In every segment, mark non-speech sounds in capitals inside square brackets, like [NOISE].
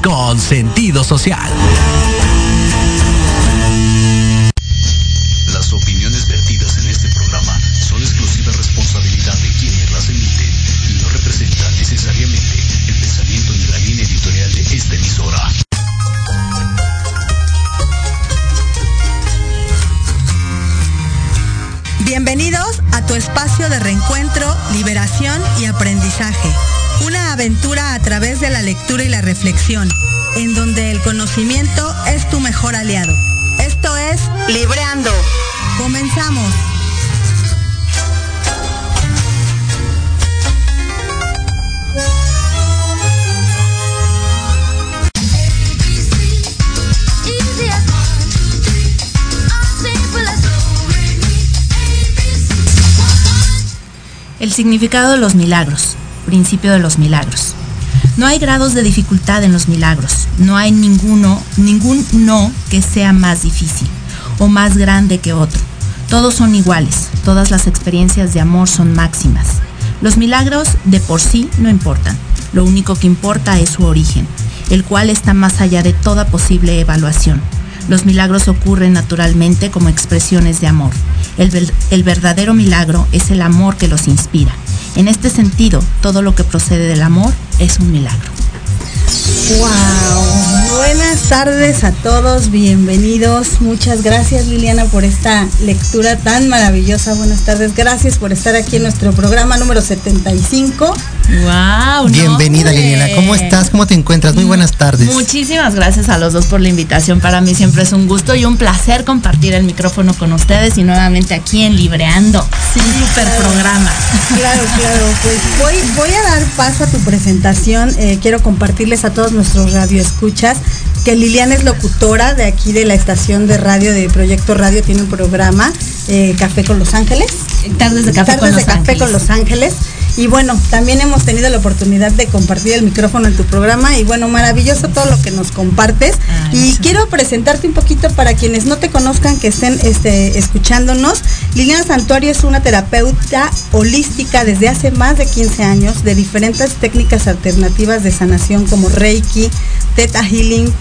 Con sentido social. De la lectura y la reflexión, en donde el conocimiento es tu mejor aliado. Esto es Libreando. Comenzamos. El significado de los milagros, principio de los milagros. No hay grados de dificultad en los milagros. No hay ninguno, ningún no que sea más difícil o más grande que otro. Todos son iguales. Todas las experiencias de amor son máximas. Los milagros de por sí no importan. Lo único que importa es su origen, el cual está más allá de toda posible evaluación. Los milagros ocurren naturalmente como expresiones de amor. El, verdadero milagro es el amor que los inspira. En este sentido, todo lo que procede del amor es un milagro. Wow, buenas tardes a todos, bienvenidos. Muchas gracias Liliana por esta lectura tan maravillosa. Buenas tardes, gracias por estar aquí en nuestro programa número 75. Wow, bienvenida no, Liliana, ¿cómo estás? ¿Cómo te encuentras? Muy buenas tardes. Muchísimas gracias a los dos por la invitación. Para mí siempre es un gusto y un placer compartir el micrófono con ustedes y nuevamente aquí en Libreando. Sí, super programa. Claro, claro. Pues voy, voy a dar paso a tu presentación. Eh, quiero compartirles a todos nuestros radioescuchas que Liliana es locutora de aquí de la estación de radio de Proyecto Radio, tiene un programa, eh, Café con Los Ángeles. Tardes de Café, Tardes con, de los Café Ángeles. con Los Ángeles. Y bueno, también hemos tenido la oportunidad de compartir el micrófono en tu programa y bueno, maravilloso todo lo que nos compartes. Ah, y eso. quiero presentarte un poquito para quienes no te conozcan, que estén este, escuchándonos. Liliana Santuario es una terapeuta holística desde hace más de 15 años de diferentes técnicas alternativas de sanación como Reiki, Theta Healing,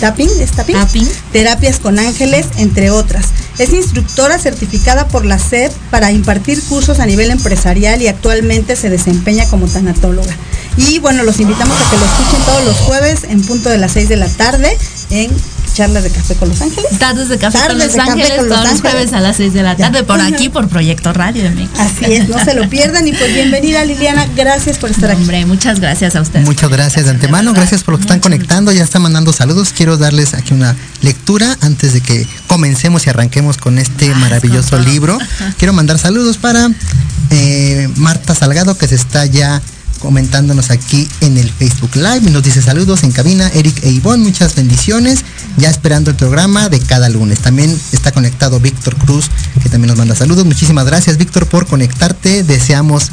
Tapping, ¿es tapping? Tapping. terapias con ángeles, entre otras. Es instructora certificada por la SED para impartir cursos a nivel empresarial y actualmente se desempeña como tanatóloga. Y bueno, los invitamos a que lo escuchen todos los jueves en punto de las 6 de la tarde en charlas de café con Los Ángeles. Tardes de Café Tardes con Los de Café Ángeles, con Los todos los Ángeles. jueves a las 6 de la Ya. tarde, por aquí, [LAUGHS] por Proyecto Radio MX. Así es, no se lo pierdan y pues bienvenida Liliana, gracias por estar aquí. Hombre, muchas gracias a ustedes. Muchas gracias de antemano, verdad. gracias por lo que están Muchas conectando, ya están mandando saludos. Quiero darles aquí una lectura antes de que comencemos y arranquemos con este maravilloso libro. [LAUGHS] Quiero mandar saludos para eh, Marta Salgado que se está ya comentándonos aquí en el Facebook Live nos dice saludos en cabina, Eric e Ivonne, muchas bendiciones, ya esperando el programa de cada lunes. También está conectado Víctor Cruz, que también nos manda saludos. Muchísimas gracias Víctor por conectarte, deseamos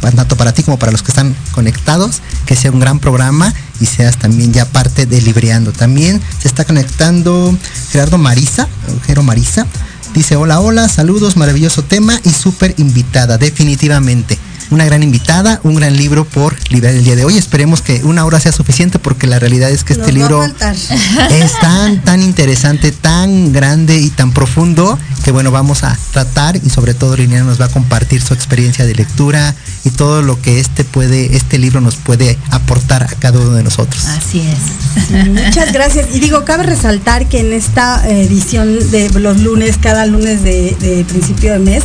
tanto para ti como para los que están conectados, que sea un gran programa y seas también ya parte de Libreando. También se está conectando Gerardo Marisa, Jero Marisa, dice hola, hola, saludos, maravilloso tema y súper invitada, definitivamente. Una gran invitada, un gran libro por liberar el día de hoy. Esperemos que una hora sea suficiente porque la realidad es que este Nos libro [LAUGHS] es tan, tan interesante, tan grande y tan profundo que bueno, vamos a tratar y sobre todo Liliana nos va a compartir su experiencia de lectura y todo lo que este puede, este libro nos puede aportar a cada uno de nosotros. Así es. Muchas gracias. Y digo, cabe resaltar que en esta eh, edición de los lunes, cada lunes de, de principio de mes,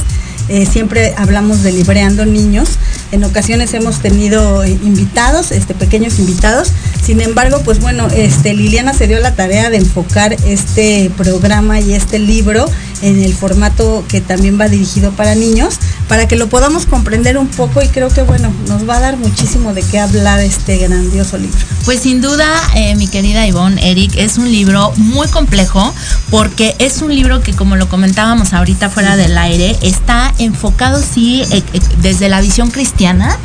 eh, siempre hablamos de libreando niños. En ocasiones hemos tenido eh, invitados, este, pequeños invitados. Sin embargo, pues bueno, este, Liliana se dio la tarea de enfocar este programa y este libro en el formato que también va dirigido para niños, para que lo podamos comprender un poco y creo que bueno, nos va a dar muchísimo de qué hablar este grandioso libro. Pues sin duda, eh, mi querida Ivonne, Eric, es un libro muy complejo porque es un libro que, como lo comentábamos ahorita fuera del aire, está enfocado, sí, eh, eh, desde la visión cristiana,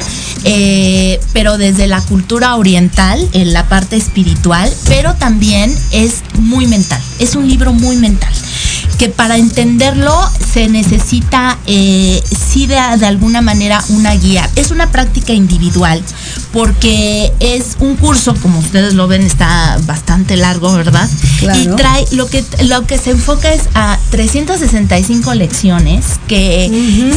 pero desde la cultura oriental, en la parte espiritual, pero también es muy mental. Es un libro muy mental que para entenderlo se necesita eh, sí de, de alguna manera una guía. Es una práctica individual porque es un curso, como ustedes lo ven, está bastante largo, ¿verdad? Y trae, lo que, lo que se enfoca es a 365 lecciones que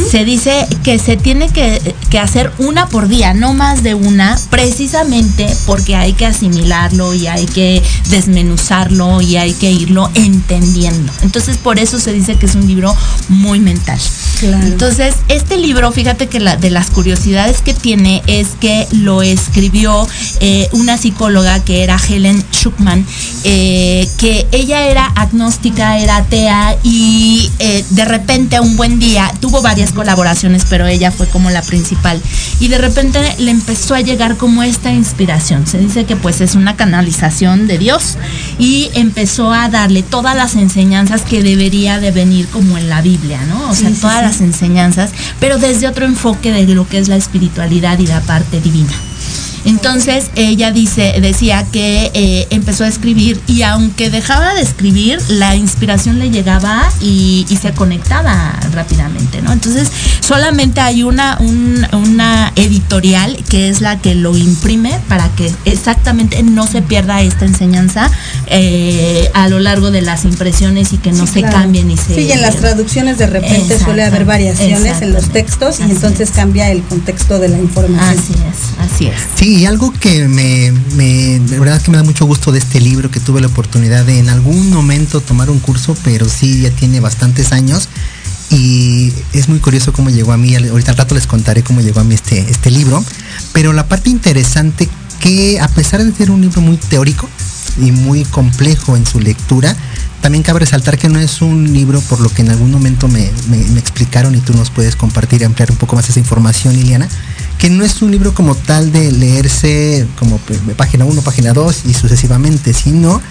se dice que se tiene que, que hacer una por día, no más de una, precisamente porque hay que asimilarlo y hay que desmenuzarlo y hay que irlo entendiendo. Entonces, por eso se dice que es un libro muy mental. Entonces, este libro, fíjate que la, de las curiosidades que tiene es que lo escribió eh, una psicóloga que era Helen Schuckman, eh, que ella era agnóstica, era atea y eh, de repente un buen día tuvo varias colaboraciones, pero ella fue como la principal. Y de repente le empezó a llegar como esta inspiración. Se dice que pues es una canalización de Dios y empezó a darle todas las enseñanzas que debería de venir como en la Biblia, ¿no? O sea, todas las enseñanzas, pero desde otro enfoque de lo que es la espiritualidad y la parte divina. Entonces ella dice, decía que eh, empezó a escribir y aunque dejaba de escribir, la inspiración le llegaba y, se conectaba rápidamente, ¿no? Entonces solamente hay una, una editorial que es la que lo imprime para que exactamente no se pierda esta enseñanza eh, a lo largo de las impresiones y que no se cambien y se... Sí, en las traducciones de repente suele haber variaciones en los textos y entonces cambia el contexto de la información. Así es, así es. Sí, y algo que me, verdad que me da mucho gusto de este libro, que tuve la oportunidad de en algún momento tomar un curso, pero sí ya tiene bastantes años. Y es muy curioso cómo llegó a mí, ahorita al rato les contaré cómo llegó a mí este, este libro. Pero la parte interesante que a pesar de ser un libro muy teórico y muy complejo en su lectura, también cabe resaltar que no es un libro por lo que en algún momento me, me explicaron y tú nos puedes compartir y ampliar un poco más esa información, Liliana que no es un libro como tal de leerse como página 1, página 2 y sucesivamente, sino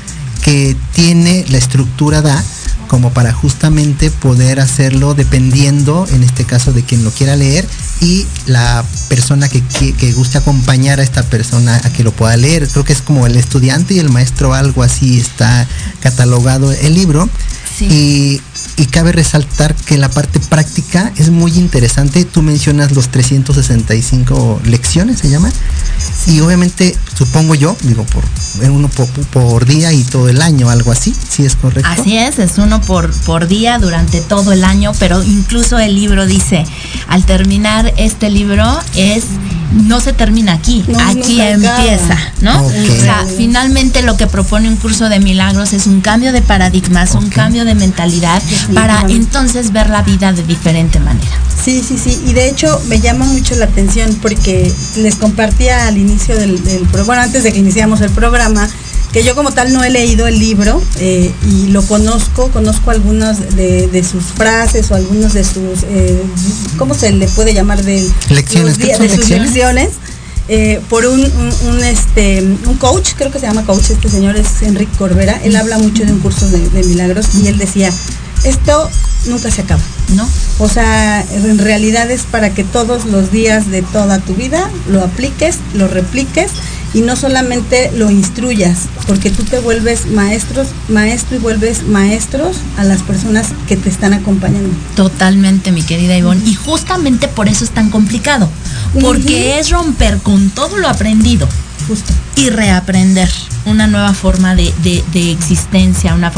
que tiene la estructura da como para justamente poder hacerlo dependiendo, en este caso, de quien lo quiera leer y la persona que, que, guste acompañar a esta persona a que lo pueda leer. Creo que es como el estudiante y el maestro, algo así está catalogado el libro. Y y cabe resaltar que la parte práctica es muy interesante. Tú mencionas los 365 lecciones, se llama. Y obviamente, supongo yo, digo, por uno por, día y todo el año, algo así, si es correcto. Así es, es uno por, por día durante todo el año, pero incluso el libro dice, al terminar este libro es no se termina aquí, aquí empieza, ¿no? O sea, finalmente lo que propone un curso de milagros es un cambio de paradigmas, un cambio de mentalidad para entonces ver la vida de diferente manera. Sí, sí, sí, y de hecho me llama mucho la atención porque les compartía al inicio del, programa, bueno, antes de que iniciamos el programa, que yo como tal no he leído el libro eh, y lo conozco, conozco algunas de, sus frases o algunos de sus, eh, ¿cómo se le puede llamar? De, lecciones, de sus lecciones. Eh, por un, este, un coach, creo que se llama coach, este señor es Enrique Corbera, él habla mucho de un curso de, de milagros y él decía, esto nunca se acaba, ¿no? O sea, en realidad es para que todos los días de toda tu vida lo apliques, lo repliques y no solamente lo instruyas, porque tú te vuelves maestros, maestro y vuelves maestros a las personas que te están acompañando. Totalmente, mi querida Ivonne. Y justamente por eso es tan complicado, porque es romper con todo lo aprendido. Justo. Y reaprender una nueva forma de, existencia, una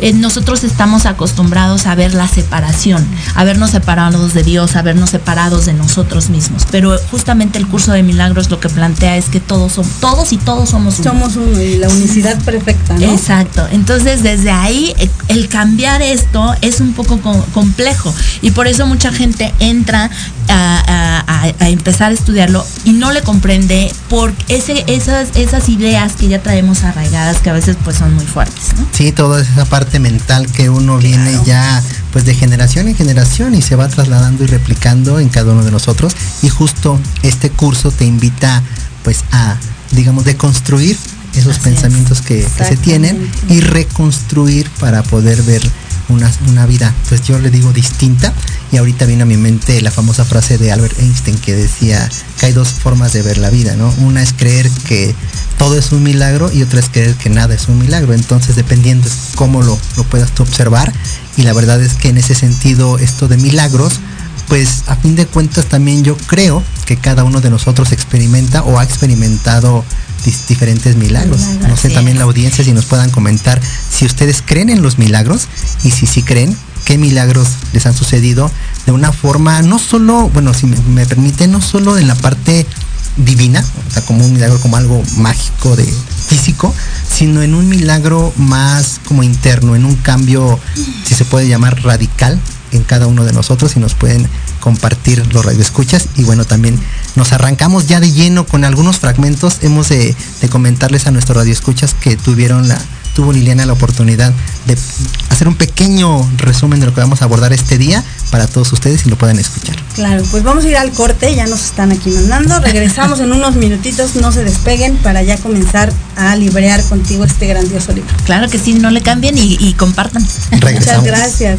eh, nosotros estamos acostumbrados a ver la separación, a vernos separados de Dios, a vernos separados de nosotros mismos. Pero justamente el curso de milagros lo que plantea es que todos somos, todos y todos somos uno. Somos uno y la unicidad perfecta, ¿no? Exacto. Entonces desde ahí eh, el cambiar esto es un poco complejo y por eso mucha gente entra a, empezar a estudiarlo y no le comprende por ese, esas, esas ideas que ya traemos arraigadas que a veces pues son muy fuertes. ¿no? Sí, toda esa parte mental que uno viene ya pues de generación en generación y se va trasladando y replicando en cada uno de nosotros y justo este curso te invita pues a digamos deconstruir esos pensamientos que, se tienen y reconstruir para poder ver una, una, vida, pues yo le digo distinta. Y ahorita viene a mi mente la famosa frase de Albert Einstein que decía que hay dos formas de ver la vida, ¿no? Una es creer que todo es un milagro y otra es creer que nada es un milagro. Entonces, dependiendo cómo lo, lo puedas observar, y la verdad es que en ese sentido, esto de milagros, pues a fin de cuentas también yo creo que cada uno de nosotros experimenta o ha experimentado diferentes milagros. No sé también la audiencia si nos puedan comentar si ustedes creen en los milagros y si sí creen, qué milagros les han sucedido de una forma, no solo, bueno, si me, permite, no solo en la parte divina, o sea, como un milagro, como algo mágico de físico, sino en un milagro más como interno, en un cambio, si se puede llamar radical en cada uno de nosotros y nos pueden compartir los radioescuchas y bueno también nos arrancamos ya de lleno con algunos fragmentos hemos de, de comentarles a nuestros radioescuchas que tuvieron la tuvo Liliana la oportunidad de hacer un pequeño resumen de lo que vamos a abordar este día para todos ustedes y lo puedan escuchar. Claro, pues vamos a ir al corte, ya nos están aquí mandando, regresamos en unos minutitos, no se despeguen para ya comenzar a librear contigo este grandioso libro. Claro que sí, no le cambien y, y compartan. Muchas gracias.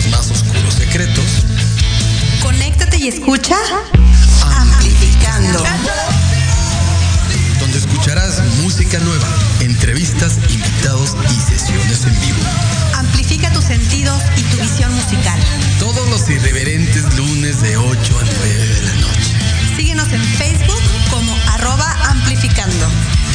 Sus más oscuros secretos, conéctate y escucha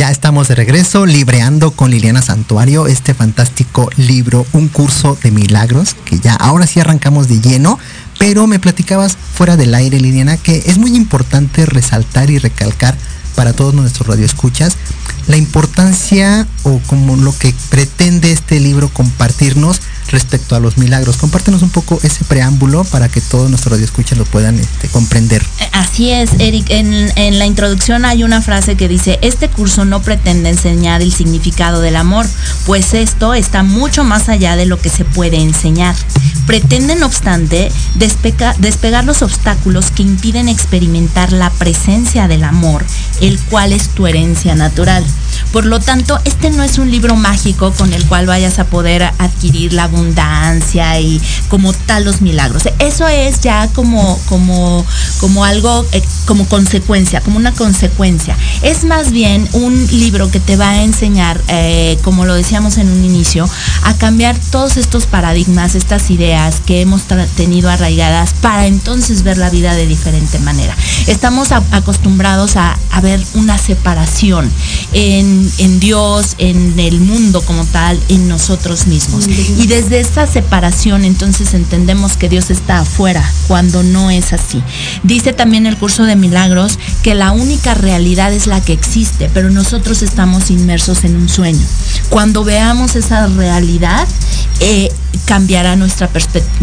Ya estamos de regreso, libreando con Liliana Santuario este fantástico libro, Un curso de milagros, que ya ahora sí arrancamos de lleno, pero me platicabas fuera del aire, Liliana, que es muy importante resaltar y recalcar para todos nuestros radioescuchas la importancia o como lo que pretende este libro compartirnos respecto a los milagros. Compártenos un poco ese preámbulo para que todos nuestros radioescuchas lo puedan este, comprender. Eh, así es, Eric. En, en, la introducción hay una frase que dice, este curso no pretende enseñar el significado del amor, pues esto está mucho más allá de lo que se puede enseñar. Pretende, no obstante, despega, despegar los obstáculos que impiden experimentar la presencia del amor, el cual es tu herencia natural. Por lo tanto, este no es un libro mágico con el cual vayas a poder adquirir la abundancia abundancia y como tal los milagros. Eso es ya como, como, como algo, eh, como consecuencia, como una consecuencia. Es más bien un libro que te va a enseñar, eh, como lo decíamos en un inicio, a cambiar todos estos paradigmas, estas ideas que hemos tenido arraigadas para entonces ver la vida de diferente manera. Estamos acostumbrados a, ver una separación en, en Dios, en el mundo como tal, en nosotros mismos. Y desde esa separación entonces entendemos que Dios está afuera, cuando no es así. Dice también el curso de milagros que la única realidad es la que existe, pero nosotros estamos inmersos en un sueño. Cuando veamos esa realidad, eh, cambiará nuestra,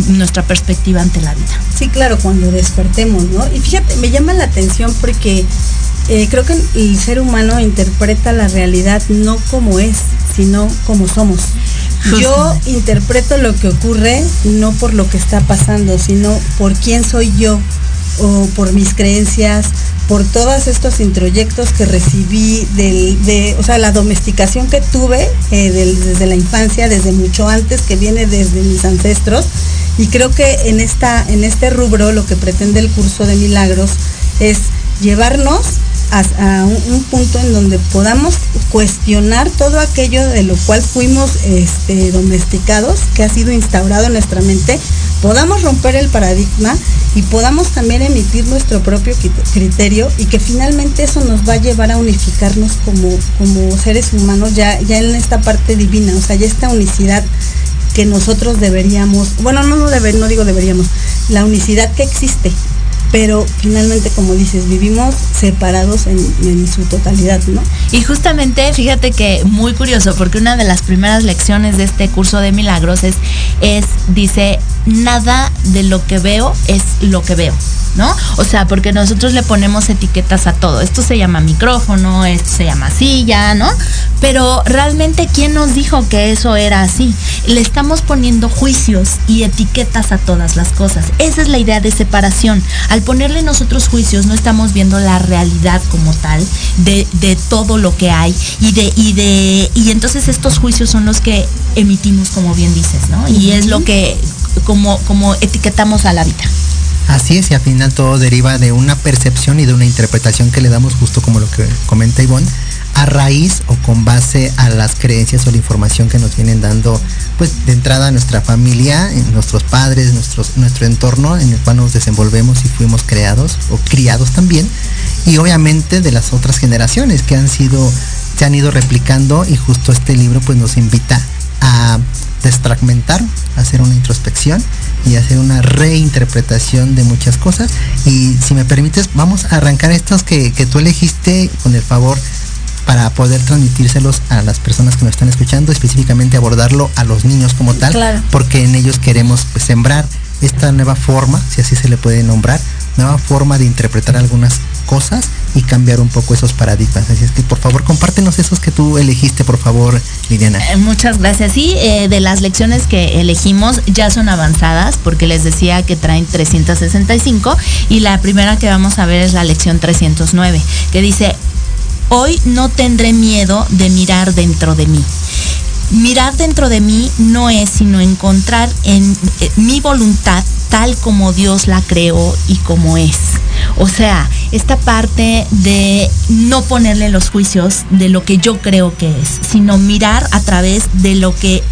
nuestra perspectiva ante la vida. Sí, claro, cuando despertemos, ¿no? Y fíjate, me llama la atención porque eh, creo que el ser humano interpreta la realidad no como es, sino como somos. Yo interpreto lo que ocurre no por lo que está pasando, sino por quién soy yo o por mis creencias, por todos estos introyectos que recibí de, o sea, la domesticación que tuve eh, desde la infancia, desde mucho antes, que viene desde mis ancestros. Y creo que en, esta, en este rubro lo que pretende el curso de milagros es llevarnos a, un, punto en donde podamos cuestionar todo aquello de lo cual fuimos este, domesticados, que ha sido instaurado en nuestra mente, podamos romper el paradigma y podamos también emitir nuestro propio criterio y que finalmente eso nos va a llevar a unificarnos como, como seres humanos ya, ya en esta parte divina, o sea, ya esta unicidad que nosotros deberíamos, bueno, no, no, deber, no digo deberíamos, la unicidad que existe, pero finalmente, como dices, vivimos separados en, su totalidad, ¿no? Y justamente, fíjate que muy curioso, porque una de las primeras lecciones de este curso de milagros es dice, nada de lo que veo es lo que veo. ¿no? O sea, porque nosotros le ponemos etiquetas a todo. Esto se llama micrófono, esto se llama silla, ¿no? Pero realmente, ¿quién nos dijo que eso era así? Le estamos poniendo juicios y etiquetas a todas las cosas. Esa es la idea de separación. Al ponerle nosotros juicios, no estamos viendo la realidad como tal de, todo lo que hay y de, y de, y entonces estos juicios son los que emitimos, como bien dices, ¿no? Y es lo que, como, como etiquetamos a la vida. Así es, y al final todo deriva de una percepción y de una interpretación que le damos, justo como lo que comenta Ivonne, a raíz o con base a las creencias o la información que nos vienen dando, pues de entrada a nuestra familia, nuestros padres, nuestros, nuestro entorno en el cual nos desenvolvemos y fuimos creados o criados también, y obviamente de las otras generaciones que han sido, se han ido replicando y justo este libro pues nos invita desfragmentar, hacer una introspección y hacer una reinterpretación de muchas cosas. Y si me permites, vamos a arrancar estos que, tú elegiste con el favor para poder transmitírselos a las personas que nos están escuchando, específicamente abordarlo a los niños como tal, porque en ellos queremos pues, sembrar esta nueva forma, si así se le puede nombrar, nueva forma de interpretar algunas cosas y cambiar un poco esos paradigmas. Así es que por favor compártenos esos que tú elegiste, por favor, Liliana. Eh, muchas gracias. Sí, eh, de las lecciones que elegimos ya son avanzadas porque les decía que traen 365 y la primera que vamos a ver es la lección 309 que dice, hoy no tendré miedo de mirar dentro de mí. Mirar dentro de mí no es sino encontrar en eh, mi voluntad tal como Dios la creó y como es. O sea, esta parte de no ponerle los juicios de lo que yo creo que es, sino mirar a través de lo que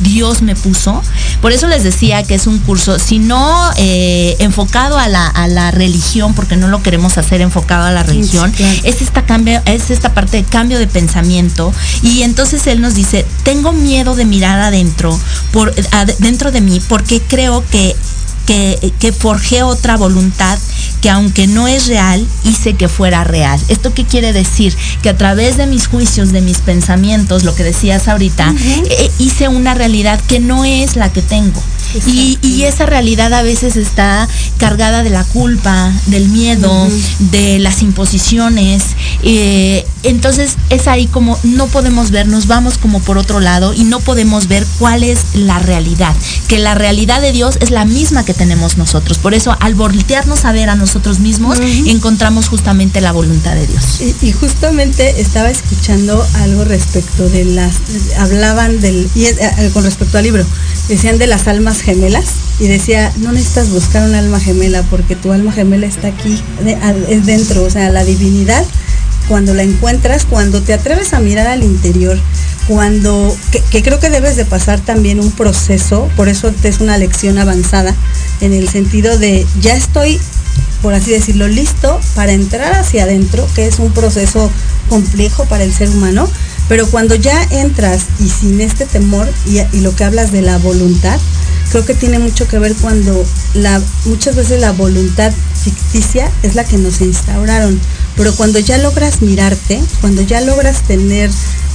Dios me puso. Por eso les decía que es un curso, si no eh, enfocado a la, religión, porque no lo queremos hacer enfocado a la religión, es, esta cambio, es esta parte de cambio de pensamiento. Y entonces él nos dice, tengo miedo de mirar adentro, por, dentro de mí, porque creo que que, que forjé otra voluntad que aunque no es real, hice que fuera real. ¿Esto qué quiere decir? Que a través de mis juicios, de mis pensamientos, lo que decías ahorita, eh, hice una realidad que no es la que tengo. Y, esa realidad a veces está cargada de la culpa, del miedo, de las imposiciones. Eh, entonces es ahí como no podemos ver, nos vamos como por otro lado y no podemos ver cuál es la realidad, que la realidad de Dios es la misma que tenemos nosotros. Por eso al voltearnos a ver a nosotros mismos, encontramos justamente la voluntad de Dios. Y, justamente estaba escuchando algo respecto de las, hablaban del, y eh, eh, con respecto al libro, decían de las almas gemelas y decía, no necesitas buscar un alma gemela porque tu alma gemela está aquí, es dentro, o sea, la divinidad cuando la encuentras, cuando te atreves a mirar al interior, cuando, que, creo que debes de pasar también un proceso, por eso es una lección avanzada, en el sentido de ya estoy, por así decirlo, listo para entrar hacia adentro, que es un proceso complejo para el ser humano, pero cuando ya entras y sin este temor y, y lo que hablas de la voluntad, creo que tiene mucho que ver cuando la, muchas veces la voluntad ficticia es la que nos instauraron. Pero cuando ya logras mirarte, cuando ya logras tener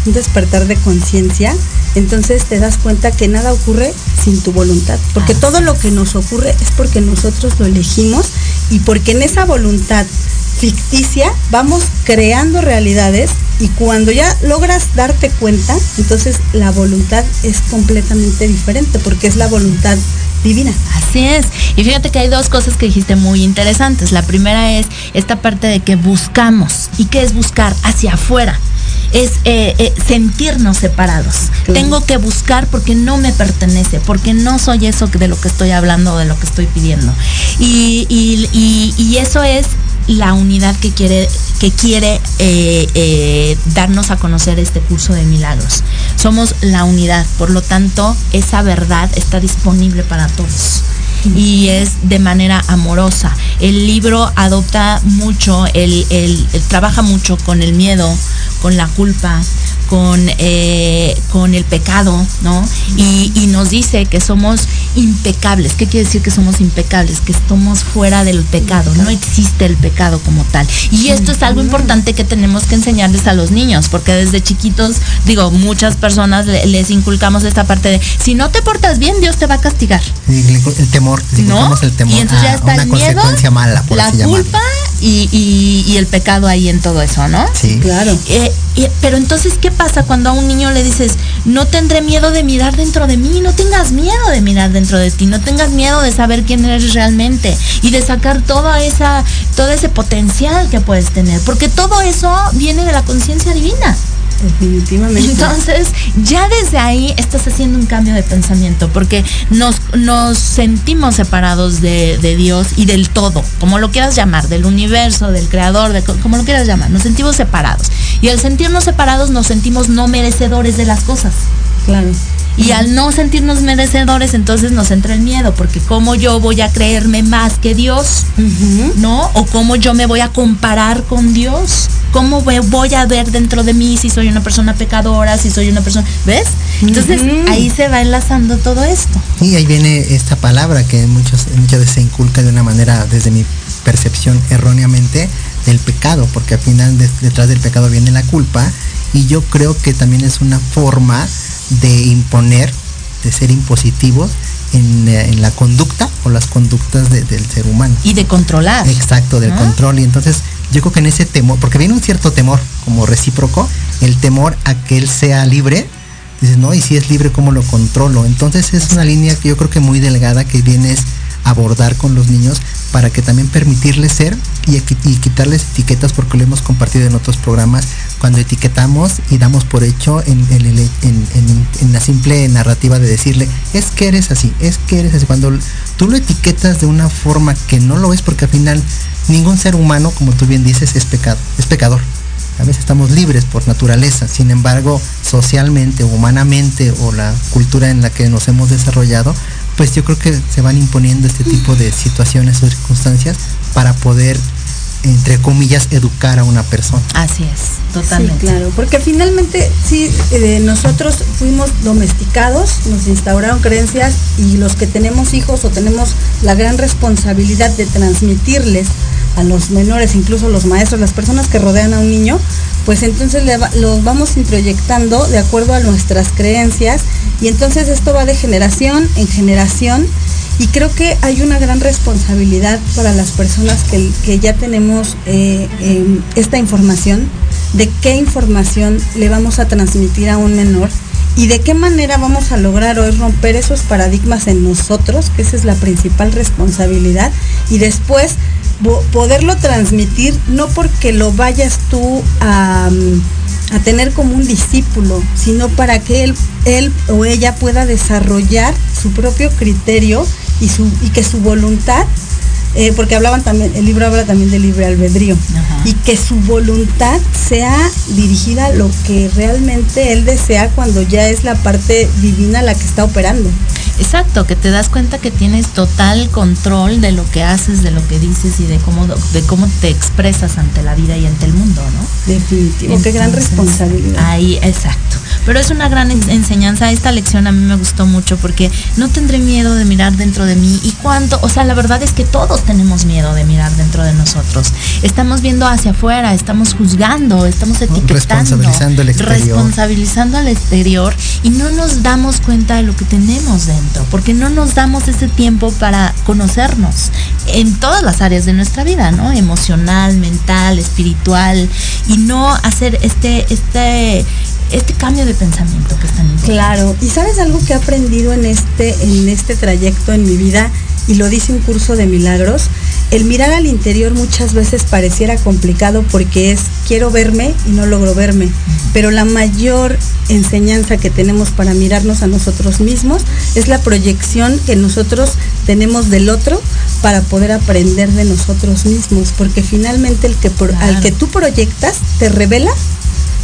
un despertar de conciencia, entonces te das cuenta que nada ocurre sin tu voluntad, porque todo lo que nos ocurre es porque nosotros lo elegimos y porque en esa voluntad ficticia vamos creando realidades y cuando ya logras darte cuenta, entonces la voluntad es completamente diferente porque es la voluntad divina. Así es. Y fíjate que hay dos cosas que dijiste muy interesantes. La primera es esta parte de que buscamos. ¿Y qué es buscar? Hacia afuera es eh, eh, sentirnos separados. Tengo que buscar porque no me pertenece, porque no soy eso de lo que estoy hablando o de lo que estoy pidiendo. Y, y eso es la unidad que quiere, que quiere eh, eh, darnos a conocer este curso de milagros. Somos la unidad, por lo tanto, esa verdad está disponible para todos y es de manera amorosa. El libro adopta mucho, el, trabaja mucho con el miedo, con la culpa, con, eh, con el pecado, ¿no? Y, nos dice que somos impecables. ¿Qué quiere decir que somos impecables? Que estamos fuera del pecado, no existe el pecado como tal. Y esto es algo importante que tenemos que enseñarles a los niños, porque desde chiquitos, digo, muchas personas les inculcamos esta parte de, si no te portas bien, Dios te va a castigar. El temor, ¿no? el temor. Y entonces ya está una el miedo, consecuencia mala, por la culpa y, el pecado ahí en todo eso, ¿no? Sí. Claro. Eh, pero entonces, ¿qué pasa cuando a un niño le dices, no tendré miedo de mirar dentro de mí? No tengas miedo de mirar dentro de ti, no tengas miedo de saber quién eres realmente y de sacar toda esa, todo ese potencial que puedes tener, porque todo eso viene de la conciencia divina. Definitivamente. Entonces, ya desde ahí estás haciendo un cambio de pensamiento, porque nos, nos sentimos separados de, Dios y del todo, como lo quieras llamar, del universo, del creador, de, como lo quieras llamar, nos sentimos separados. Y al sentirnos separados nos sentimos no merecedores de las cosas. Claro. Y al no sentirnos merecedores, entonces nos entra el miedo, porque cómo yo voy a creerme más que Dios, ¿no? O cómo yo me voy a comparar con Dios. ¿Cómo voy a ver dentro de mí si soy una persona pecadora, si soy una persona... ¿Ves? Entonces ahí se va enlazando todo esto. Y ahí viene esta palabra que muchos, muchas veces se inculca de una manera, desde mi percepción erróneamente, del pecado, porque al final detrás del pecado viene la culpa. Y yo creo que también es una forma de imponer, de ser impositivos en, eh, la conducta o las conductas del ser humano. Y de controlar. Exacto, del control. Y entonces yo creo que en ese temor, porque viene un cierto temor como recíproco, el temor a que él sea libre, dices, no, y si es libre, ¿cómo lo controlo? Entonces es una línea que yo creo que muy delgada que vienes a abordar con los niños para que también permitirles ser y, quitarles etiquetas porque lo hemos compartido en otros programas cuando etiquetamos y damos por hecho en, la simple narrativa de decirle es que eres así, es que eres así. Cuando tú lo etiquetas de una forma que no lo es porque al final ningún ser humano, como tú bien dices, es pecado, es pecador. A veces estamos libres por naturaleza, sin embargo, socialmente, humanamente o la cultura en la que nos hemos desarrollado, pues yo creo que se van imponiendo este tipo de situaciones o circunstancias para poder entre comillas, educar a una persona. Así es, totalmente. Sí, claro, porque finalmente sí, eh, nosotros fuimos domesticados, nos instauraron creencias y los que tenemos hijos o tenemos la gran responsabilidad de transmitirles a los menores, incluso los maestros, las personas que rodean a un niño, pues entonces los vamos introyectando de acuerdo a nuestras creencias y entonces esto va de generación en generación y creo que hay una gran responsabilidad para las personas que, ya tenemos eh, em, esta información de qué información le vamos a transmitir a un menor y de qué manera vamos a lograr hoy romper esos paradigmas en nosotros, que esa es la principal responsabilidad, y después poderlo transmitir no porque lo vayas tú a, a, tener como un discípulo, sino para que él, él o ella pueda desarrollar su propio criterio y, su, y que su voluntad eh, porque hablaban también, el libro habla también de libre albedrío, y que su voluntad sea dirigida a lo que realmente él desea cuando ya es la parte divina la que está operando. Exacto, que te das cuenta que tienes total control de lo que haces, de lo que dices y de cómo, de cómo te expresas ante la vida y ante el mundo, ¿no? Definitivo, qué gran responsabilidad. Ahí, exacto. Pero es una gran enseñanza. Esta lección a mí me gustó mucho porque no tendré miedo de mirar dentro de mí. Y cuánto, o sea, la verdad es que todos tenemos miedo de mirar dentro de nosotros. Estamos viendo hacia afuera, estamos juzgando, estamos etiquetando. Responsabilizando al exterior. Responsabilizando al exterior y no nos damos cuenta de lo que tenemos dentro, porque no nos damos ese tiempo para conocernos en todas las áreas de nuestra vida, ¿no? Emocional, mental, espiritual, y no hacer este, este este cambio de pensamiento que están Claro, y sabes algo que he aprendido en este, en este trayecto en mi vida, y lo dice un curso de milagros, el mirar al interior muchas veces pareciera complicado porque es quiero verme y no logro verme, pero la mayor enseñanza que tenemos para mirarnos a nosotros mismos es la proyección que nosotros tenemos del otro para poder aprender de nosotros mismos, porque finalmente el que al que tú proyectas te revela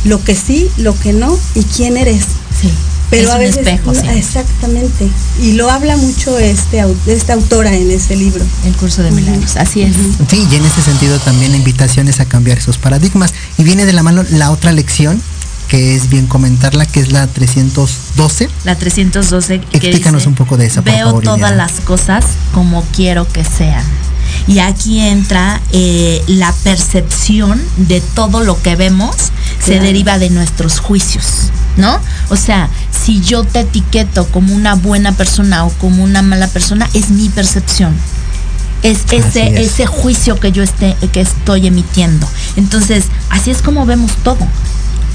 lo que sí, lo que no y quién eres. Sí. Pero a veces, espejo, Exactamente. Y lo habla mucho este, esta autora en ese libro. El curso de milagros, así es. Sí, y en ese sentido también la invitación es a cambiar esos paradigmas. Y viene de la mano la otra lección, que es bien comentarla, que es la 312. La 312. Explícanos un poco de esa. Veo todas las cosas como quiero que sean. Y aquí entra eh, la percepción de todo lo que vemos se deriva de nuestros juicios, ¿no? O sea, si yo te etiqueto como una buena persona o como una mala persona, es mi percepción. Es ese, ese juicio que yo esté, que estoy emitiendo. Entonces, así es como vemos todo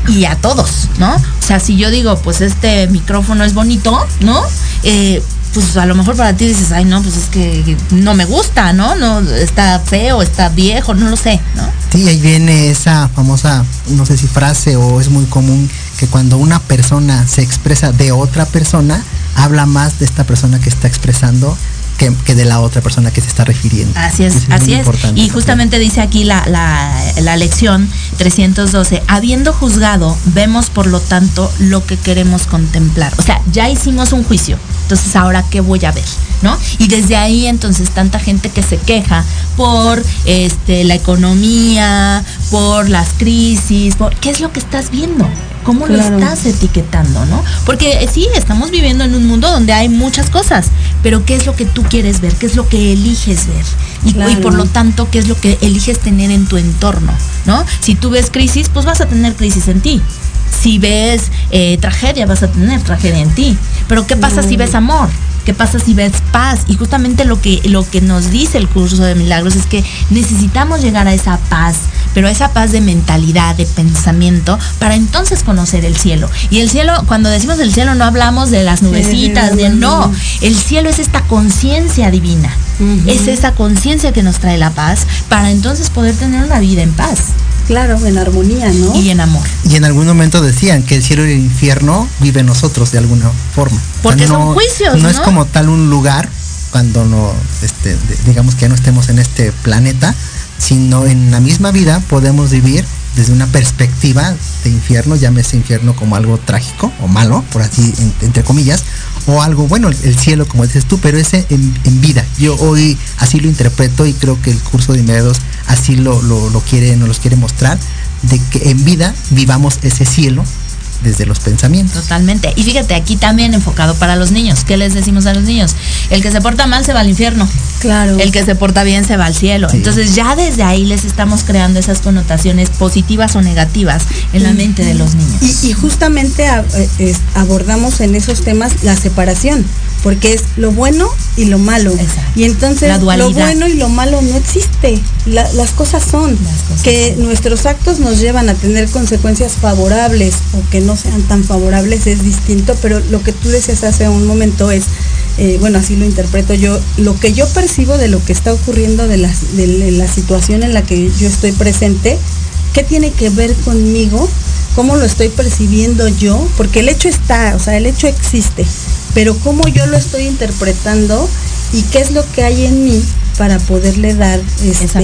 y a todos, ¿no? O sea, si yo digo, pues este micrófono es bonito, ¿no? Eh, pues a lo mejor para ti dices, ay no, pues es que no me gusta, ¿no? No, está feo, está viejo, no lo sé, ¿no? Sí, ahí viene esa famosa, no sé si frase o es muy común que cuando una persona se expresa de otra persona, habla más de esta persona que está expresando que, de la otra persona que se está refiriendo. Así es, así es. Y justamente dice aquí la, la, lección 312, habiendo juzgado, vemos por lo tanto lo que queremos contemplar. O sea, ya hicimos un juicio, entonces ahora qué voy a ver, ¿no? Y desde ahí entonces tanta gente que se queja por este, la economía, por las crisis, por qué es lo que estás viendo. ¿Cómo lo estás etiquetando, no? Porque eh, sí, estamos viviendo en un mundo donde hay muchas cosas, pero ¿qué es lo que tú quieres ver? ¿Qué es lo que eliges ver? Y, por lo tanto, ¿qué es lo que eliges tener en tu entorno, no? Si tú ves crisis, pues vas a tener crisis en ti. Si ves eh, tragedia, vas a tener tragedia en ti. Pero ¿qué pasa si ves amor? ¿Qué pasa si ves paz? Y justamente lo que, lo que nos dice el curso de milagros es que necesitamos llegar a esa paz, pero a esa paz de mentalidad, de pensamiento, para entonces conocer el cielo. Y el cielo, cuando decimos el cielo, no hablamos de las nubecitas, de no. El cielo es esta conciencia divina. Es esa conciencia que nos trae la paz para entonces poder tener una vida en paz. Claro, en armonía, ¿no? Y en amor. Y en algún momento decían que el cielo y el infierno viven nosotros de alguna forma. Porque son juicios. No, es como tal un lugar cuando no, este, digamos que ya no estemos en este planeta, sino en la misma vida podemos vivir desde una perspectiva de infierno, llámese infierno como algo trágico o malo, por así entre comillas, o algo bueno, el, cielo como dices tú, pero ese en, vida. Yo hoy así lo interpreto y creo que el curso de inmediatos así lo, lo, lo quiere, nos los quiere mostrar, de que en vida vivamos ese cielo desde los pensamientos. Totalmente. Y fíjate, aquí también enfocado para los niños. ¿Qué les decimos a los niños? El que se porta mal se va al infierno. Claro. El que se porta bien se va al cielo. Entonces ya desde ahí les estamos creando esas connotaciones positivas o negativas en la mente de los niños. Y, justamente eh, abordamos en esos temas la separación. Porque es lo bueno y lo malo. Y entonces lo bueno y lo malo no existe. las cosas son que nuestros actos nos llevan a tener consecuencias favorables o que no sean tan favorables es distinto, pero lo que tú decías hace un momento es, eh, bueno, así lo interpreto yo, lo que yo percibo de lo que está ocurriendo de, de la situación en la que yo estoy presente, ¿qué tiene que ver conmigo? ¿Cómo lo estoy percibiendo yo? Porque el hecho está, o sea, el hecho existe pero cómo yo lo estoy interpretando y qué es lo que hay en mí para poderle dar esa,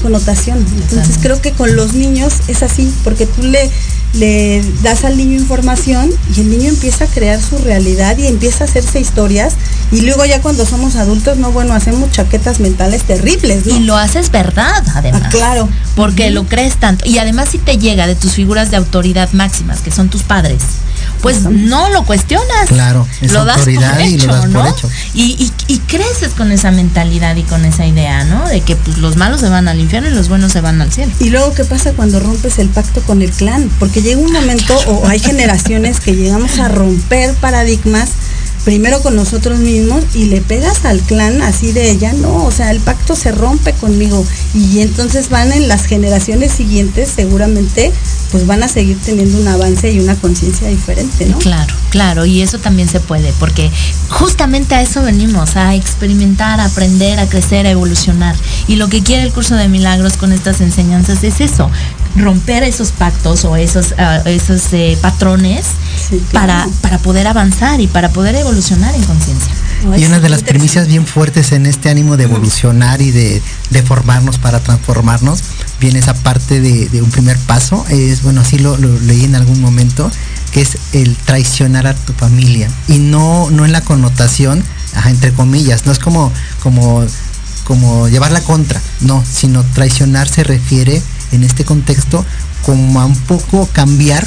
connotación. Entonces creo que con los niños es así, porque tú le, le das al niño información y el niño empieza a crear su realidad y empieza a hacerse historias y luego ya cuando somos adultos, no, bueno, hacemos chaquetas mentales terribles. Y lo haces verdad, además. Ah, claro. Porque lo crees tanto. Y además si te llega de tus figuras de autoridad máximas, que son tus padres, pues no lo cuestionas. Claro, es lo das autoridad y lo das por hecho. Y, creces con esa mentalidad y con esa idea, ¿no? De que pues, los malos se van al infierno y los buenos se van al cielo. Y luego, ¿qué pasa cuando rompes el pacto con el clan? Porque llega un momento, o hay generaciones que llegamos a romper paradigmas primero con nosotros mismos y le pegas al clan así de ella, no, o sea, el pacto se rompe conmigo y entonces van en las generaciones siguientes seguramente pues van a seguir teniendo un avance y una conciencia diferente, ¿no? Claro, claro, y eso también se puede, porque justamente a eso venimos, a experimentar, a aprender, a crecer, a evolucionar. Y lo que quiere el curso de milagros con estas enseñanzas es eso, romper esos pactos o esos, ah, esos eh, patrones para, para poder avanzar y para poder evolucionar en conciencia. Y una de las premisas bien fuertes en este ánimo de evolucionar y de, formarnos para transformarnos, viene esa parte de, un primer paso, es, bueno, así lo, leí en algún momento, que es el traicionar a tu familia. Y no, no en la connotación, entre comillas, no es como, como, como llevar la contra, no, sino traicionar se refiere en este contexto como a un poco cambiar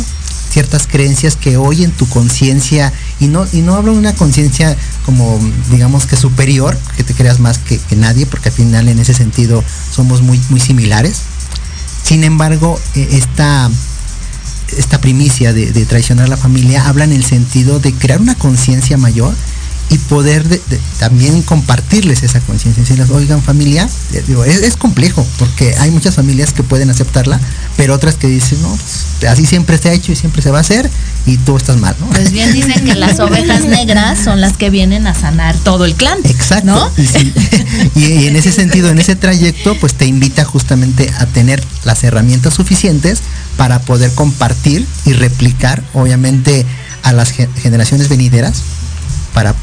ciertas creencias que hoy en tu conciencia, y no, y no hablo de una conciencia como digamos que superior, que te creas más que, nadie, porque al final en ese sentido somos muy, muy similares. Sin embargo, e, esta, esta primicia de, de traicionar a la familia habla en el sentido de crear una conciencia mayor y poder también compartirles esa conciencia. Si les oigan familia, es, complejo, porque hay muchas familias que pueden aceptarla, pero otras que dicen, no, pues, así siempre se ha hecho y siempre se va a hacer y tú estás mal, ¿no? Pues bien dicen que las ovejas [LAUGHS] negras son las que vienen a sanar todo el clan. Exacto. [LAUGHS] Y, y en ese sentido, en ese trayecto, pues te invita justamente a tener las herramientas suficientes para poder compartir y replicar, obviamente, a las generaciones venideras para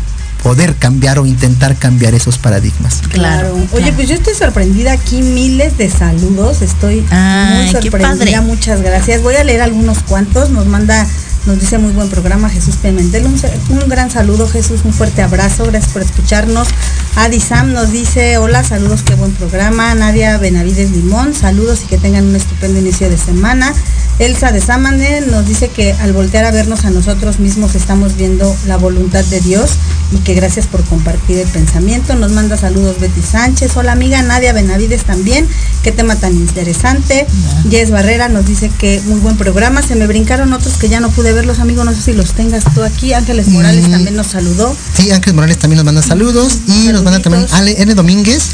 poder cambiar o intentar cambiar esos paradigmas. Claro. Oye, pues yo estoy sorprendida aquí, miles de saludos, estoy muy sorprendida, muchas gracias. Voy a leer algunos cuantos, nos manda nos dice muy buen programa Jesús Pimentel. Un, gran saludo Jesús, un fuerte abrazo, gracias por escucharnos. Adi Sam nos dice, hola, saludos, qué buen programa. Nadia Benavides Limón, saludos y que tengan un estupendo inicio de semana. Elsa de Samane nos dice que al voltear a vernos a nosotros mismos estamos viendo la voluntad de Dios y que gracias por compartir el pensamiento. Nos manda saludos Betty Sánchez. Hola amiga Nadia Benavides también. Qué tema tan interesante. Jess Barrera nos dice que muy buen programa. Se me brincaron otros que ya no pude ver los amigos. No sé si los tengas tú aquí. Ángeles Morales también nos saludó. Sí, Ángeles Morales también nos manda saludos. Y nos manda también Ale N. Domínguez.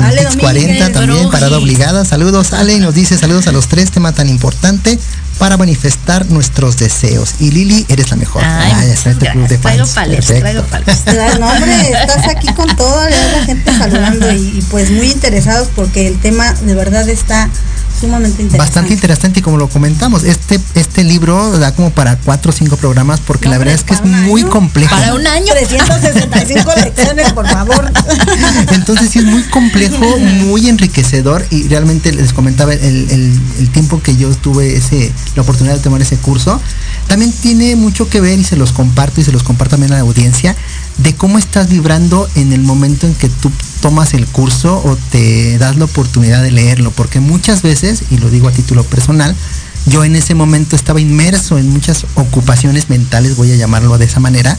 Ale 40 también, parada obligada. Saludos, Ale, y nos dice saludos a los tres, tema tan importante para manifestar nuestros deseos. Y Lili, eres la mejor. Ay, Ay este club de fans. Traigo traigo [LAUGHS] No, hombre, estás aquí con toda la gente saludando y pues muy interesados porque el tema de verdad está sumamente interesante. Bastante interesante y como lo comentamos, este, este libro da como para cuatro o cinco programas porque la verdad es que es muy complejo. Para un año. 365 [LAUGHS] lecciones, por favor. Entonces sí es muy complejo, [LAUGHS] muy enriquecedor y realmente les comentaba el, tiempo que yo tuve ese, la oportunidad de tomar ese curso. También tiene mucho que ver y se los comparto y se los comparto también a la audiencia de cómo estás vibrando en el momento en que tú tomas el curso o te das la oportunidad de leerlo, porque muchas veces, y lo digo a título personal, yo en ese momento estaba inmerso en muchas ocupaciones mentales, voy a llamarlo de esa manera,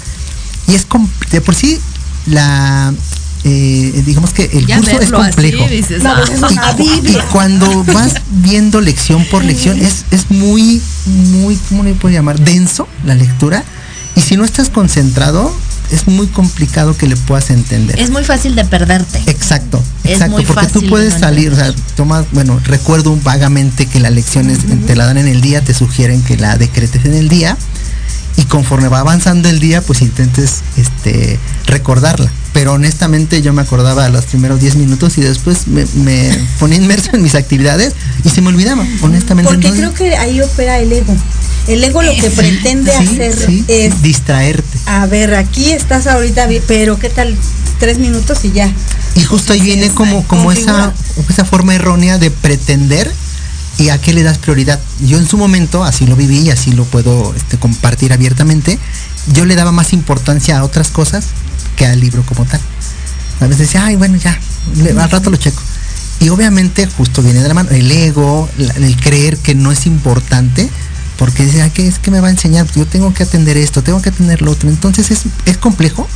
y es de por sí la eh, digamos que el curso es complejo. y, cuando vas viendo lección por lección, es, es muy, muy, ¿cómo le puedo llamar? Denso la lectura. Y si no estás concentrado, es muy complicado que le puedas entender. Es muy fácil de perderte. Exacto, Es exacto, muy porque tú puedes salir, o sea, tomas, bueno, recuerdo vagamente que las lecciones te la dan en el día, te sugieren que la decretes en el día y conforme va avanzando el día, pues intentes este recordarla. Pero honestamente yo me acordaba los primeros 10 minutos y después me, me ponía inmerso en mis actividades y se me olvidaba, honestamente. Porque Entonces, creo que ahí opera el ego. El ego lo que pretende sí, hacer sí, es, distraerte. a ver, aquí estás ahorita, pero ¿qué tal? Tres minutos y ya. Y justo ahí viene como, como esa, esa forma errónea de pretender y a qué le das prioridad. Yo en su momento, así lo viví y así lo puedo este, compartir abiertamente, yo le daba más importancia a otras cosas que al libro como tal. A veces decía, ay, bueno, ya, al rato lo checo. Y obviamente justo viene de la mano el ego, el creer que no es importante, porque dice, ay, ¿qué es que me va a enseñar? Yo tengo que atender esto, tengo que atender lo otro. Entonces es, es complejo,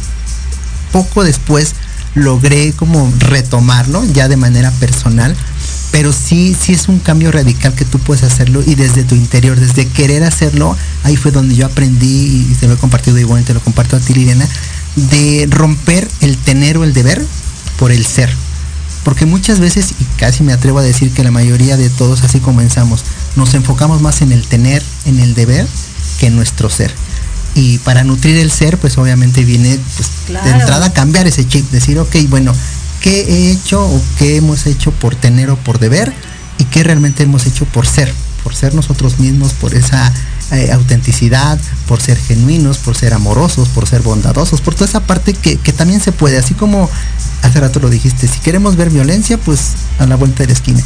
poco después logré como retomarlo ya de manera personal, pero sí, sí es un cambio radical que tú puedes hacerlo y desde tu interior, desde querer hacerlo, ahí fue donde yo aprendí y te lo he compartido igual, te lo comparto a ti Liliana, de romper el tener o el deber por el ser. Porque muchas veces, y casi me atrevo a decir que la mayoría de todos así comenzamos, nos enfocamos más en el tener, en el deber, que en nuestro ser. Y para nutrir el ser, pues obviamente viene pues, de entrada cambiar ese chip, decir, ok, bueno, ¿qué he hecho o qué hemos hecho por tener o por deber? ¿Y qué realmente hemos hecho por ser? Por ser nosotros mismos, por esa eh, autenticidad, por ser genuinos, por ser amorosos, por ser bondadosos, por toda esa parte que, que también se puede, así como hace rato lo dijiste, si queremos ver violencia, pues a la vuelta de la esquina.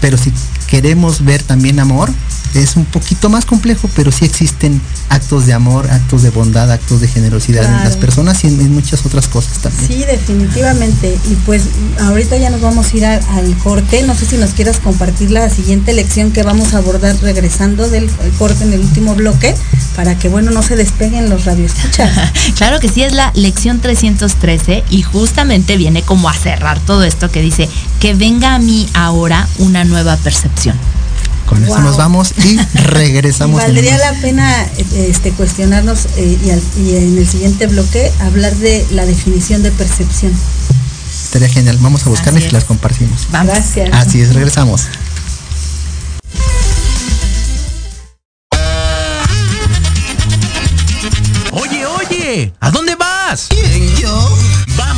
Pero si queremos ver también amor, es un poquito más complejo, pero sí existen actos de amor, actos de bondad, actos de generosidad en las personas y en, en muchas otras cosas también. Sí, definitivamente. Y pues ahorita ya nos vamos a ir a- al corte. No sé si nos quieras compartir la siguiente lección que vamos a abordar regresando del el corte en el último bloque para que, bueno, no se despeguen los radioescuchas. [LAUGHS] Claro que sí, es la lección 313 y justamente viene como a cerrar todo esto que dice que venga a mí ahora una nueva percepción. Con eso nos vamos y [LAUGHS] regresamos. Valdría la pena este, cuestionarnos eh, y, al- y en el siguiente bloque hablar de la definición de percepción. Estaría genial. Vamos a buscarlas y las compartimos. Vamos. Gracias. Así es, regresamos. Oye, oye, ¿a dónde vas? ¿Quién, yo?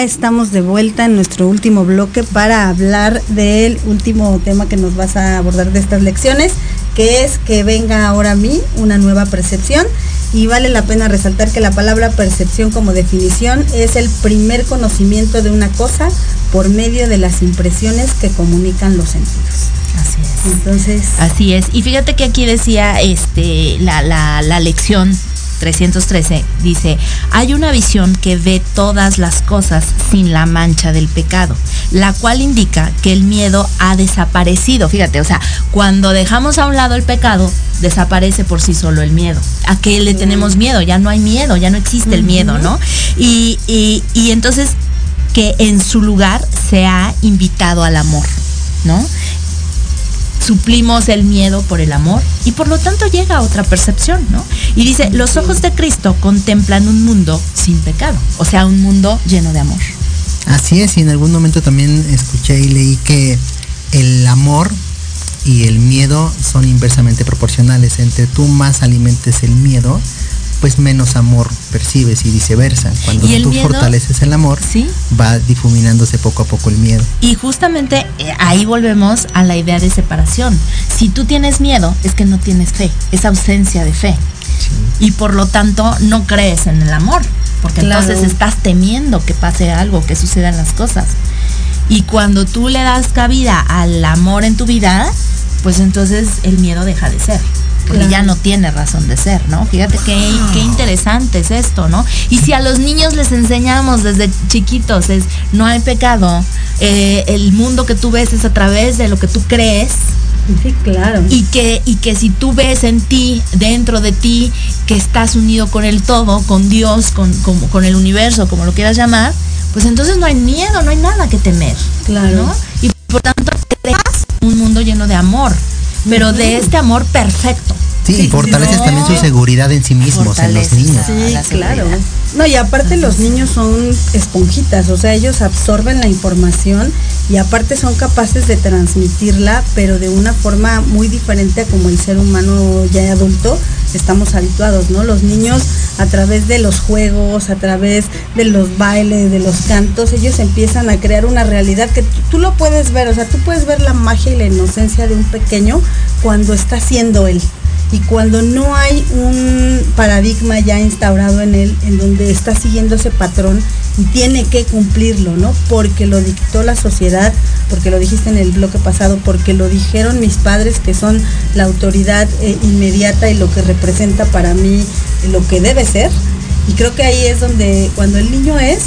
Ya estamos de vuelta en nuestro último bloque para hablar del último tema que nos vas a abordar de estas lecciones, que es que venga ahora a mí una nueva percepción. Y vale la pena resaltar que la palabra percepción como definición es el primer conocimiento de una cosa por medio de las impresiones que comunican los sentidos. Así es. Entonces. Así es. Y fíjate que aquí decía este, la, la, la lección 313 dice, hay una visión que ve todas las cosas sin la mancha del pecado, la cual indica que el miedo ha desaparecido. Fíjate, o sea, cuando dejamos a un lado el pecado, desaparece por sí solo el miedo. ¿A qué le tenemos miedo? Ya no hay miedo, ya no existe el miedo, ¿no? Y, y, y entonces que en su lugar se ha invitado al amor, ¿no? Suplimos el miedo por el amor y por lo tanto llega otra percepción, ¿no? Y dice, los ojos de Cristo contemplan un mundo sin pecado, o sea, un mundo lleno de amor. Así es, y en algún momento también escuché y leí que el amor y el miedo son inversamente proporcionales. Entre tú más alimentes el miedo, pues menos amor percibes y viceversa. Cuando ¿Y el tú miedo? fortaleces el amor, Sí. va difuminándose poco a poco el miedo. Y justamente eh, ahí volvemos a la idea de separación. Si tú tienes miedo, es que no tienes fe, es ausencia de fe. Y por lo tanto no crees en el amor, porque Claro. entonces estás temiendo que pase algo, que sucedan las cosas. Y cuando tú le das cabida al amor en tu vida, pues entonces el miedo deja de ser. Porque Claro. ya no tiene razón de ser, ¿no? Fíjate qué, qué interesante es esto, ¿no? Y si a los niños les enseñamos desde chiquitos, es no hay pecado, eh, el mundo que tú ves es a través de lo que tú crees, Sí, claro. y que, y que si tú ves en ti, dentro de ti, que estás unido con el todo, con Dios, con, con, con el universo, como lo quieras llamar, pues entonces no hay miedo, no hay nada que temer. Claro. ¿no? Y por tanto creas un mundo lleno de amor, pero de este amor perfecto. Sí, y fortaleces no. también su seguridad en sí mismos, en los niños. Sí, la claro. No, y aparte los niños son esponjitas, o sea, ellos absorben la información y aparte son capaces de transmitirla, pero de una forma muy diferente a como el ser humano ya adulto estamos habituados, ¿no? Los niños a través de los juegos, a través de los bailes, de los cantos, ellos empiezan a crear una realidad que tú, lo puedes ver, o sea, tú puedes ver la magia y la inocencia de un pequeño cuando está siendo él. Y cuando no hay un paradigma ya instaurado en él, en donde está siguiendo ese patrón y tiene que cumplirlo, ¿no? Porque lo dictó la sociedad, porque lo dijiste en el bloque pasado, porque lo dijeron mis padres, que son la autoridad eh, inmediata y lo que representa para mí lo que debe ser. Y creo que ahí es donde cuando el niño es,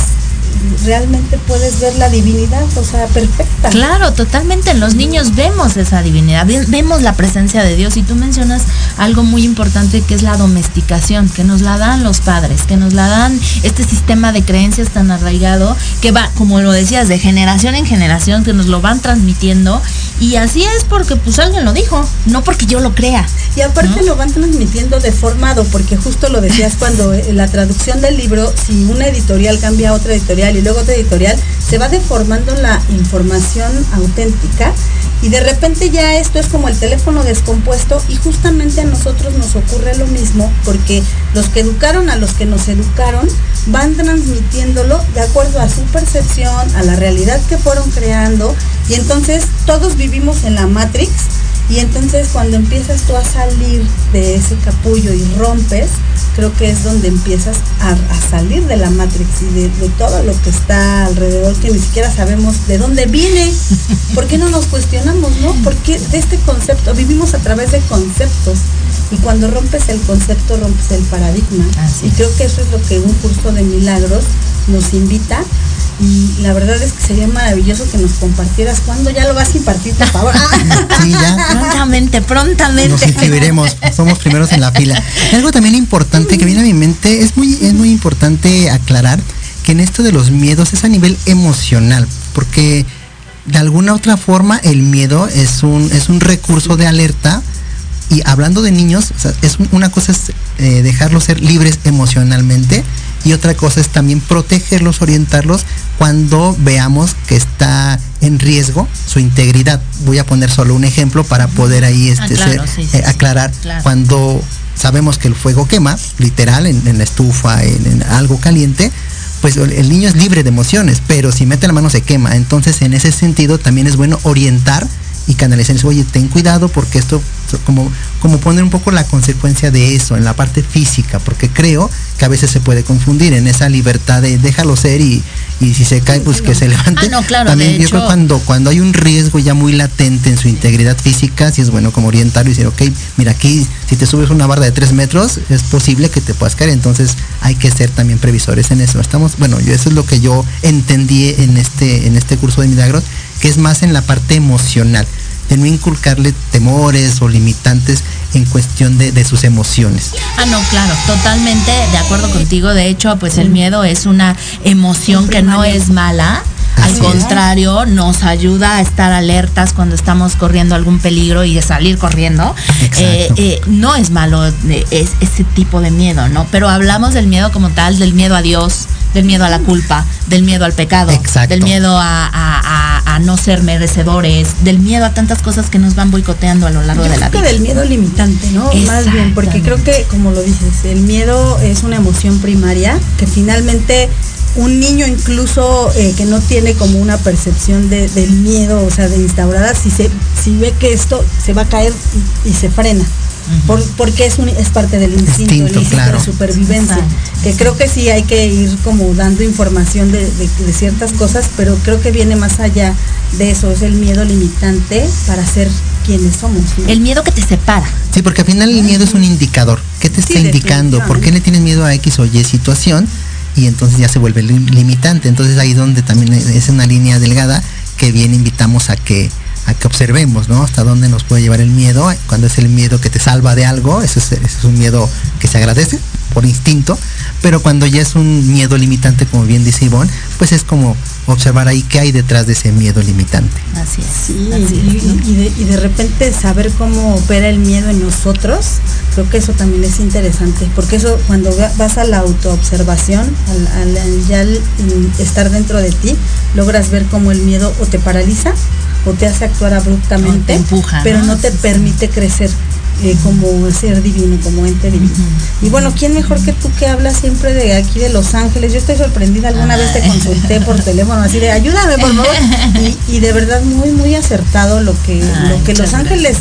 realmente puedes ver la divinidad, o sea, [LAUGHS] perfecta. Claro, totalmente. En los niños vemos esa divinidad, ve- vemos la presencia de Dios. Y tú mencionas algo muy importante que es la domesticación, que nos la dan los padres, que nos la dan este sistema de creencias tan arraigado que va, como lo decías, de generación en generación, que nos lo van transmitiendo. Y así es porque pues alguien lo dijo, no porque yo lo crea. Y aparte ¿no? lo van transmitiendo deformado, porque justo lo decías cuando eh, la traducción del libro, si una editorial cambia a otra editorial y luego otra editorial, se va deformando la información auténtica y de repente ya esto es como el teléfono descompuesto y justamente a nosotros nos ocurre lo mismo porque los que educaron a los que nos educaron van transmitiéndolo de acuerdo a su percepción, a la realidad que fueron creando y entonces todos vivimos en la Matrix y entonces cuando empiezas tú a salir de ese capullo y rompes, creo que es donde empiezas a, a salir de la Matrix y de, de todo lo que está alrededor, que ni siquiera sabemos de dónde viene. ¿Por qué no nos cuestionamos, no? Porque de este concepto, vivimos a través de conceptos. Y cuando rompes el concepto, rompes el paradigma. Así y creo que eso es lo que un curso de milagros nos invita. Y la verdad es que sería maravilloso que nos compartieras cuando ya lo vas a impartir, por favor. [LAUGHS] Sí, ya. Prontamente, Nos prontamente. inscribiremos, somos primeros en la fila. Algo también importante que viene a mi mente, es muy, es muy importante aclarar que en esto de los miedos es a nivel emocional, porque de alguna otra forma el miedo es un, es un recurso de alerta y hablando de niños, o sea, es un- una cosa es eh, dejarlos ser libres emocionalmente y otra cosa es también protegerlos, orientarlos cuando veamos que está en riesgo su integridad. Voy a poner solo un ejemplo para poder ahí Ah, este, claro, ser- sí, sí, eh, sí, aclarar claro. cuando sabemos que el fuego quema, literal, en, en la estufa, en, en algo caliente, pues el niño es libre de emociones, pero si mete la mano se quema. Entonces, en ese sentido, también es bueno orientar y canalizar. Oye, ten cuidado porque esto, como, como poner un poco la consecuencia de eso en la parte física, porque creo que a veces se puede confundir en esa libertad de déjalo ser y, y si se cae, pues que se levante. Ah, no, claro, También yo creo hecho- cuando, cuando hay un riesgo ya muy latente en su integridad física, sí es bueno como orientarlo y decir, ok, mira aquí, si te subes una barra de tres metros, es posible que te puedas caer. Entonces hay que ser también previsores en eso. Estamos, bueno, yo eso es lo que yo entendí en este, en este curso de milagros, que es más en la parte emocional, de no inculcarle temores o limitantes en cuestión de, de sus emociones. Ah, no, claro, totalmente de acuerdo contigo. De hecho, pues el miedo es una emoción que no es mala. Al contrario, nos ayuda a estar alertas cuando estamos corriendo algún peligro y de salir corriendo. Eh, eh, no es malo eh, es, ese tipo de miedo, ¿no? Pero hablamos del miedo como tal, del miedo a Dios, del miedo a la culpa, del miedo al pecado, Exacto. del miedo a, a- a- a no ser merecedores, del miedo a tantas cosas que nos van boicoteando a lo largo Yo de la creo vida. que del miedo limitante, ¿no? Más bien, porque creo que, como lo dices, el miedo es una emoción primaria que finalmente un niño incluso eh, que no tiene como una percepción de- del miedo, o sea, de instaurada, si, se, si ve que esto se va a caer y, y se frena. Por- porque es, un- es parte del instinto, Instinto, el instinto claro. de supervivencia. Que creo que sí hay que ir como dando información de, de- de ciertas cosas, pero creo que viene más allá de eso, es el miedo limitante para ser quienes somos. ¿no? El miedo que te separa. Sí, porque al final el miedo es un indicador. ¿Qué te está Sí, indicando? ¿Por qué le tienes miedo a X o Y situación? Y entonces ya se vuelve lim- limitante. Entonces ahí donde también es una línea delgada que bien invitamos a que a que observemos, ¿no? Hasta dónde nos puede llevar el miedo. Cuando es el miedo que te salva de algo, ese es, ese es un miedo que se agradece por instinto. Pero cuando ya es un miedo limitante, como bien dice Ivonne, pues es como observar ahí qué hay detrás de ese miedo limitante. Así es. Sí, así y, es, ¿no? y de, y de repente saber cómo opera el miedo en nosotros, creo que eso también es interesante, porque eso cuando va- vas a la autoobservación, al, al- al ya al, estar dentro de ti, logras ver cómo el miedo o te paraliza o te hace actuar abruptamente, empuja, pero ¿no? no te permite crecer. Eh, como ser divino, como ente divino. Y bueno, ¿quién mejor que tú que hablas siempre de aquí de Los Ángeles? Yo estoy sorprendida, alguna vez te consulté por teléfono así de ayúdame por favor. [LAUGHS] Y, y de verdad muy, muy acertado lo que, lo que Los Ángeles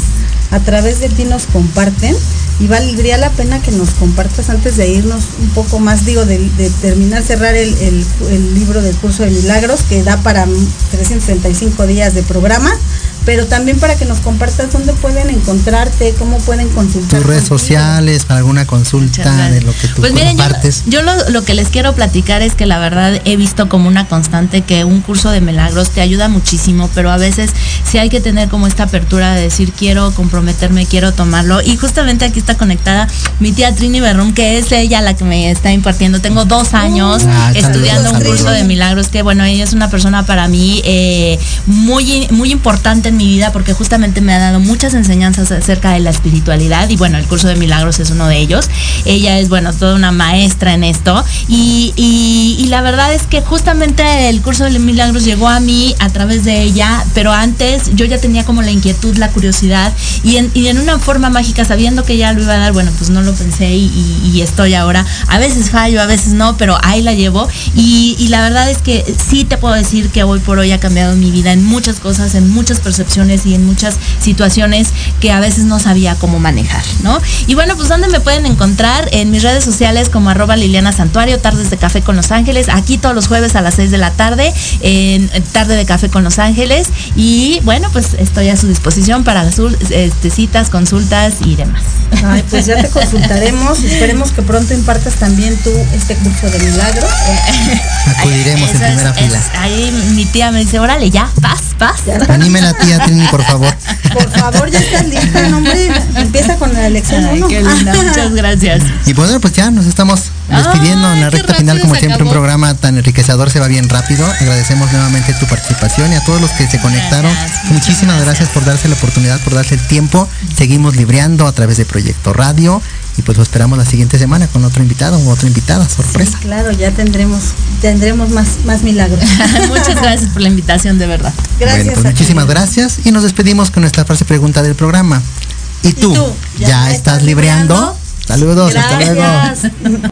a través de ti nos comparten. Y valdría la pena que nos compartas antes de irnos un poco más, digo, de, de terminar, cerrar el, el- el libro del curso de milagros, que da para 365 días de programa, pero también para que nos compartas dónde pueden encontrarte, cómo pueden consultar. Tus redes contigo. sociales, para alguna consulta de lo que tú Pues miren, yo, compartes. yo lo, lo que les quiero platicar es que la verdad he visto como una constante que un curso de milagros te ayuda muchísimo, pero a veces sí hay que tener como esta apertura de decir quiero comprometerme, quiero tomarlo. Y justamente aquí está conectada mi tía Trini Berrum, que es ella la que me está impartiendo. Tengo dos años Ah, estudiando un curso saludos. de milagros, que bueno, ella es una persona para mí eh, muy, muy importante en mi vida porque justamente me ha dado muchas enseñanzas acerca de la espiritualidad y bueno, el curso de milagros es uno de ellos. Ella es, bueno, toda una maestra en esto y, y- la verdad es que justamente el curso de milagros llegó a mí a través de ella, pero antes yo ya tenía como la inquietud, la curiosidad y en, y en una forma mágica, sabiendo que ya lo iba a dar, bueno, pues no lo pensé y, y- estoy ahora. A veces fallo, a veces no, pero ahí la llevo y, la verdad es que sí te puedo decir que hoy por hoy ha cambiado mi vida en muchas cosas, en muchas percepciones y en muchas situaciones que a veces no sabía cómo manejar, ¿no? Y bueno, pues ¿dónde me pueden encontrar? En mis redes sociales como arroba Liliana Santuario, Tardes de Café con Los Ángeles, aquí todos los jueves a las 6 de la tarde, en Tarde de Café con Los Ángeles. Y bueno, pues estoy a su disposición para sus, este, citas, consultas y demás. Ay, pues ya te [LAUGHS] consultaremos. Esperemos que pronto impartas también tú este curso de milagros. Acudiremos en Eso primera es- fila. ahí mi tía me dice, órale, ya, paz, paz. Anime a Trini, por favor. Por favor, ya estás lista, no, hombre. Empieza con la lección Ay, uno. qué linda, muchas gracias. Y bueno, pues ya nos estamos despidiendo en la recta final, como siempre, un programa tan enriquecedor se va bien rápido. Agradecemos nuevamente tu participación y a todos los que se conectaron. Gracias, Muchísimas gracias por darse la oportunidad, por darse el tiempo. Seguimos libreando a través de Proyecto Radio y pues lo esperamos la siguiente semana con otro invitado o otra invitada, sorpresa. Claro, ya tendremos, tendremos más, más milagros. [LAUGHS] Muchas gracias por la invitación, de verdad. Gracias. bueno, pues ti. muchísimas gracias y nos despedimos con nuestra frase pregunta del programa. ¿Y tú? tú? ¿Ya, estás libreando? Saludos, hasta luego. [LAUGHS]